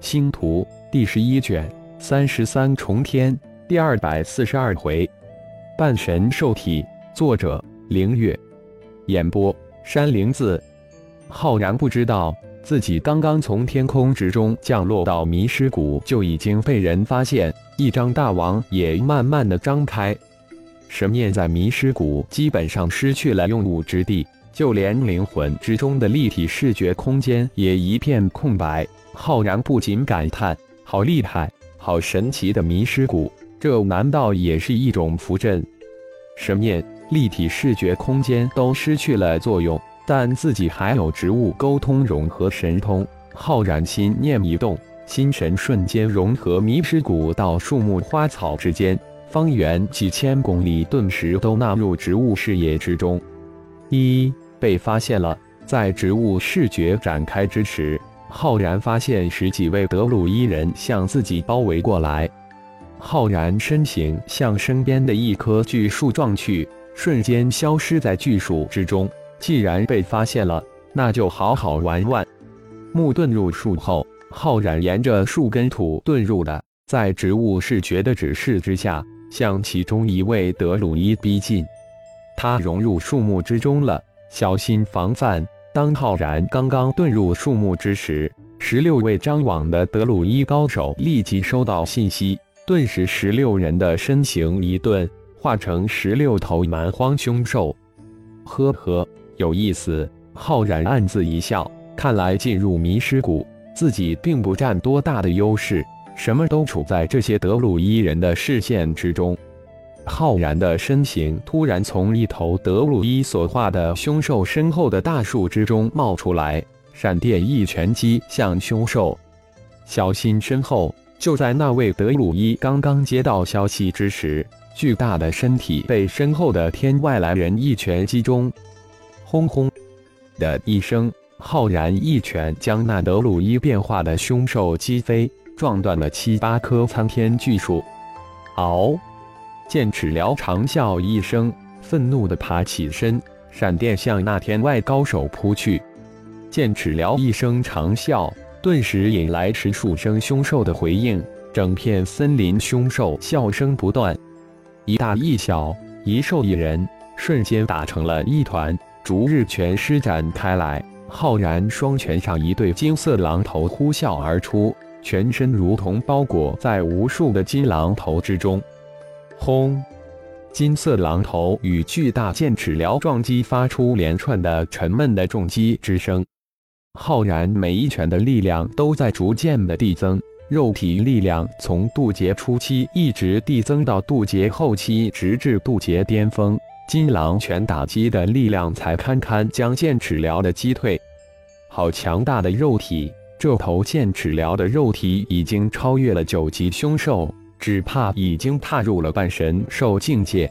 星图第十一卷三十三重天第二百四十二回，半神兽体。作者：凌月。演播：山灵子。浩然不知道自己刚刚从天空之中降落到迷失谷，就已经被人发现。一张大网也慢慢的张开，神念在迷失谷基本上失去了用武之地，就连灵魂之中的立体视觉空间也一片空白。浩然不禁感叹：“好厉害，好神奇的迷失谷！这难道也是一种符阵？神念、立体视觉空间都失去了作用，但自己还有植物沟通融合神通。浩然心念一动，心神瞬间融合迷失谷到树木花草之间，方圆几千公里顿时都纳入植物视野之中。一被发现了，在植物视觉展开之时。浩然发现十几位德鲁伊人向自己包围过来，浩然身形向身边的一棵巨树撞去，瞬间消失在巨树之中。既然被发现了，那就好好玩玩。木遁入树后，浩然沿着树根土遁入了，在植物视觉的指示之下，向其中一位德鲁伊逼近。他融入树木之中了，小心防范。当浩然刚刚遁入树木之时，十六位张网的德鲁伊高手立即收到信息，顿时十六人的身形一顿，化成十六头蛮荒凶兽。呵呵，有意思。浩然暗自一笑，看来进入迷失谷，自己并不占多大的优势，什么都处在这些德鲁伊人的视线之中。浩然的身形突然从一头德鲁伊所化的凶兽身后的大树之中冒出来，闪电一拳击向凶兽。小心身后！就在那位德鲁伊刚刚接到消息之时，巨大的身体被身后的天外来人一拳击中。轰轰的一声，浩然一拳将那德鲁伊变化的凶兽击飞，撞断了七八棵苍天巨树。嗷！剑齿辽长啸一声，愤怒地爬起身，闪电向那天外高手扑去。剑齿辽一声长啸，顿时引来十数声凶兽的回应，整片森林凶兽笑声不断。一大一小，一兽一人，瞬间打成了一团。逐日拳施展开来，浩然双拳上一对金色狼头呼啸而出，全身如同包裹在无数的金狼头之中。轰！金色狼头与巨大剑齿辽撞击，发出连串的沉闷的重击之声。浩然每一拳的力量都在逐渐的递增，肉体力量从渡劫初期一直递增到渡劫后期，直至渡劫巅峰。金狼拳打击的力量才堪堪将剑齿辽的击退。好强大的肉体！这头剑齿辽的肉体已经超越了九级凶兽。只怕已经踏入了半神兽境界。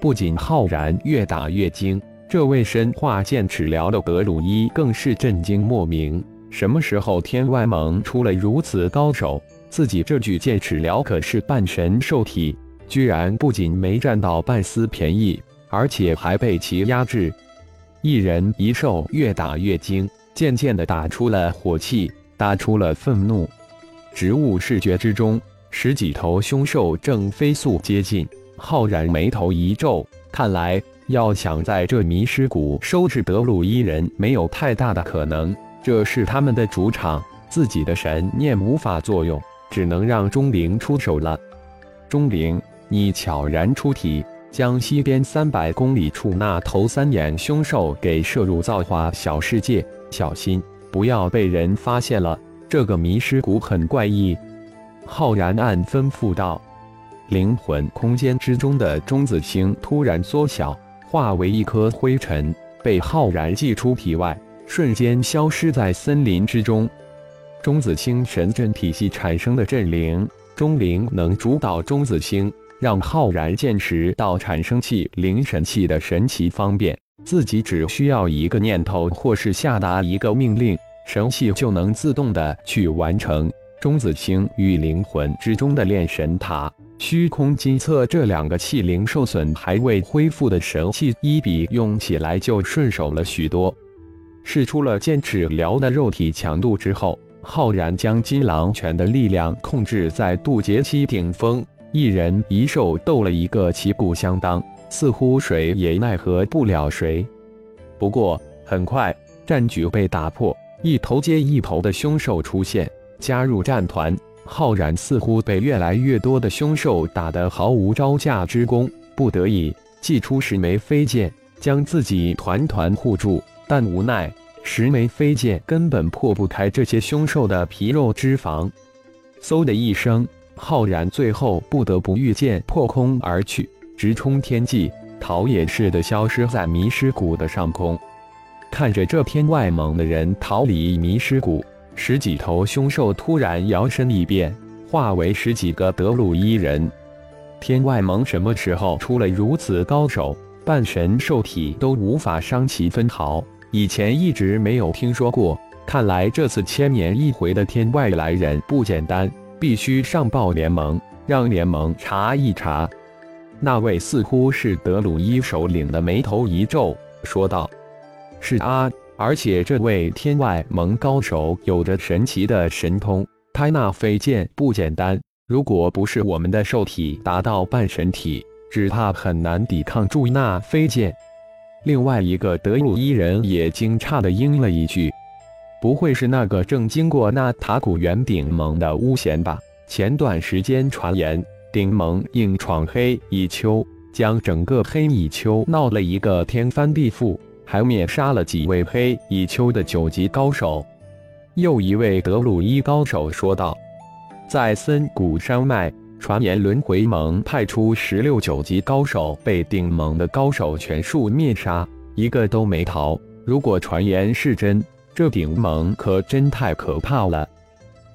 不仅浩然越打越精，这位身化剑齿辽的格鲁伊更是震惊莫名。什么时候天外盟出了如此高手？自己这具剑齿辽可是半神兽体，居然不仅没占到半丝便宜，而且还被其压制。一人一兽越打越精，渐渐的打出了火气，打出了愤怒。植物视觉之中。十几头凶兽正飞速接近，浩然眉头一皱，看来要想在这迷失谷收拾德鲁伊人，没有太大的可能。这是他们的主场，自己的神念无法作用，只能让钟灵出手了。钟灵，你悄然出体，将西边三百公里处那头三眼凶兽给射入造化小世界，小心不要被人发现了。这个迷失谷很怪异。浩然暗吩咐道：“灵魂空间之中的中子星突然缩小，化为一颗灰尘，被浩然寄出体外，瞬间消失在森林之中。中子星神阵体系产生的阵灵，钟灵能主导中子星，让浩然见识到产生器灵神器的神奇方便。自己只需要一个念头，或是下达一个命令，神器就能自动的去完成。”钟子清与灵魂之中的炼神塔、虚空金册这两个器灵受损还未恢复的神器，一比用起来就顺手了许多。试出了剑齿辽的肉体强度之后，浩然将金狼拳的力量控制在渡劫期顶峰，一人一兽斗了一个旗鼓相当，似乎谁也奈何不了谁。不过很快，战局被打破，一头接一头的凶兽出现，加入战团。浩然似乎被越来越多的凶兽打得毫无招架之功，不得已祭出十枚飞剑，将自己团团护住。但无奈，十枚飞剑根本破不开这些凶兽的皮肉脂肪。嗖的一声，浩然最后不得不御剑破空而去，直冲天际，逃也似的消失在迷失谷的上空。看着这天外蒙的人逃离迷失谷。十几头凶兽突然摇身一变，化为十几个德鲁伊人。天外盟什么时候出了如此高手？半神兽体都无法伤其分毫，以前一直没有听说过。看来这次千年一回的天外来人不简单，必须上报联盟，让联盟查一查。那位似乎是德鲁伊首领的眉头一皱，说道：“是啊。”而且这位天外盟高手有着神奇的神通，他那飞剑不简单。如果不是我们的兽体达到半神体，只怕很难抵抗住那飞剑。另外一个德鲁伊人也惊诧地应了一句：“不会是那个正经过那塔古元顶盟的巫贤吧？前段时间传言顶盟硬闯黑蚁丘，将整个黑蚁丘闹了一个天翻地覆。”还灭杀了几位黑蚁丘的九级高手。又一位德鲁伊高手说道：“在森谷山脉，传言轮回盟派出十六九级高手，被顶盟的高手全数灭杀，一个都没逃。如果传言是真，这顶盟可真太可怕了。”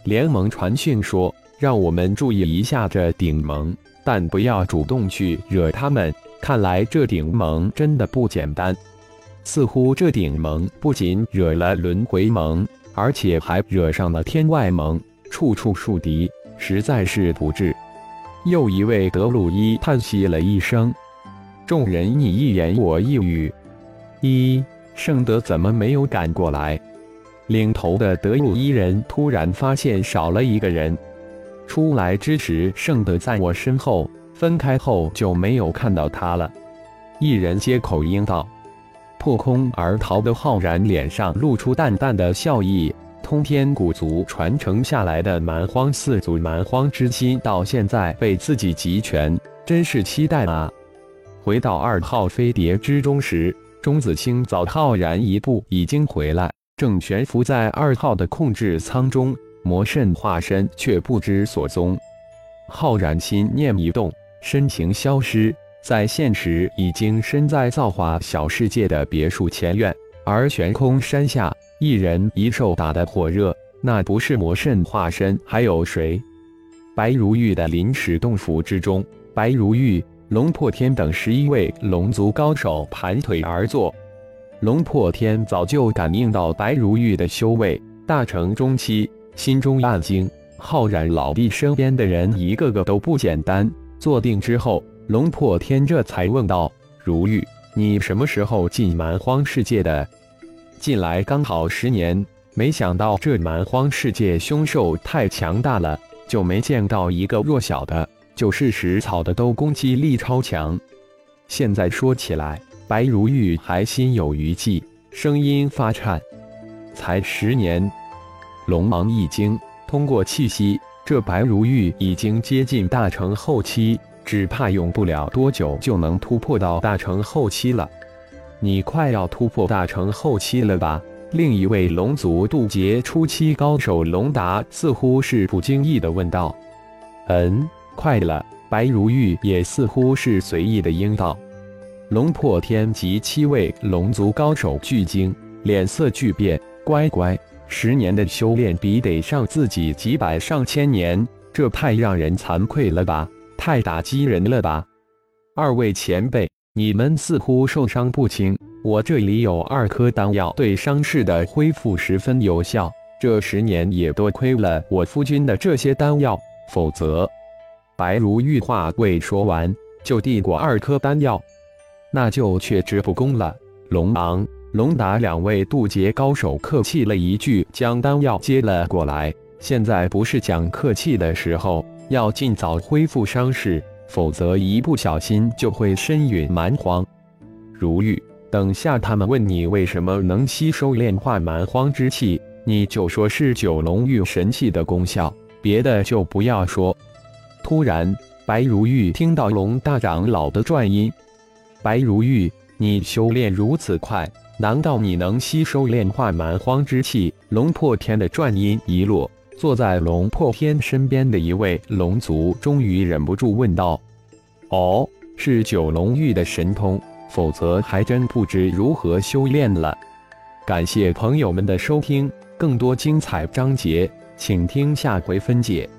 联盟传讯说：“让我们注意一下这顶盟，但不要主动去惹他们。看来这顶盟真的不简单。”似乎这顶盟不仅惹了轮回盟，而且还惹上了天外盟，处处树敌，实在是不智。又一位德鲁伊叹息了一声，众人你一言我一语。一圣德怎么没有赶过来？领头的德鲁伊人突然发现少了一个人，出来之时圣德在我身后，分开后就没有看到他了。一人接口应道。破空而逃的浩然脸上露出淡淡的笑意。通天古族传承下来的蛮荒四祖蛮荒之心，到现在被自己集全，真是期待啊！回到二号飞碟之中时，钟子清早浩然一步已经回来，正悬浮在二号的控制舱中，魔圣化身却不知所踪。浩然心念一动，身形消失。在现实已经身在造化小世界的别墅前院，而悬空山下一人一兽打得火热，那不是魔圣化身还有谁？白如玉的临时洞府之中，白如玉、龙破天等十一位龙族高手盘腿而坐。龙破天早就感应到白如玉的修为，大成中期，心中暗惊：浩然老弟身边的人一个个都不简单。坐定之后。龙破天这才问道：“如玉，你什么时候进蛮荒世界的？进来刚好十年，没想到这蛮荒世界凶兽太强大了，就没见到一个弱小的，就是食草的都攻击力超强。现在说起来，白如玉还心有余悸，声音发颤。才十年？龙王一惊，通过气息，这白如玉已经接近大成后期。”只怕用不了多久就能突破到大成后期了。你快要突破大成后期了吧？另一位龙族渡劫初期高手龙达似乎是不经意的问道：“嗯，快了。”白如玉也似乎是随意的应道。龙破天及七位龙族高手巨惊，脸色巨变。乖乖，十年的修炼比得上自己几百上千年，这太让人惭愧了吧！太打击人了吧！二位前辈，你们似乎受伤不轻。我这里有二颗丹药，对伤势的恢复十分有效。这十年也多亏了我夫君的这些丹药，否则……白如玉话未说完，就递过二颗丹药，那就却之不恭了。龙王，龙达两位渡劫高手客气了一句，将丹药接了过来。现在不是讲客气的时候，要尽早恢复伤势，否则一不小心就会身陨蛮荒。如玉，等下他们问你为什么能吸收炼化蛮荒之气，你就说是九龙玉神器的功效，别的就不要说。突然，白如玉听到龙大长老的转音：“白如玉，你修炼如此快，难道你能吸收炼化蛮荒之气？”龙破天的转音一落，坐在龙破天身边的一位龙族终于忍不住问道：“哦，是九龙玉的神通？”否则还真不知如何修炼了。感谢朋友们的收听，更多精彩章节，请听下回分解。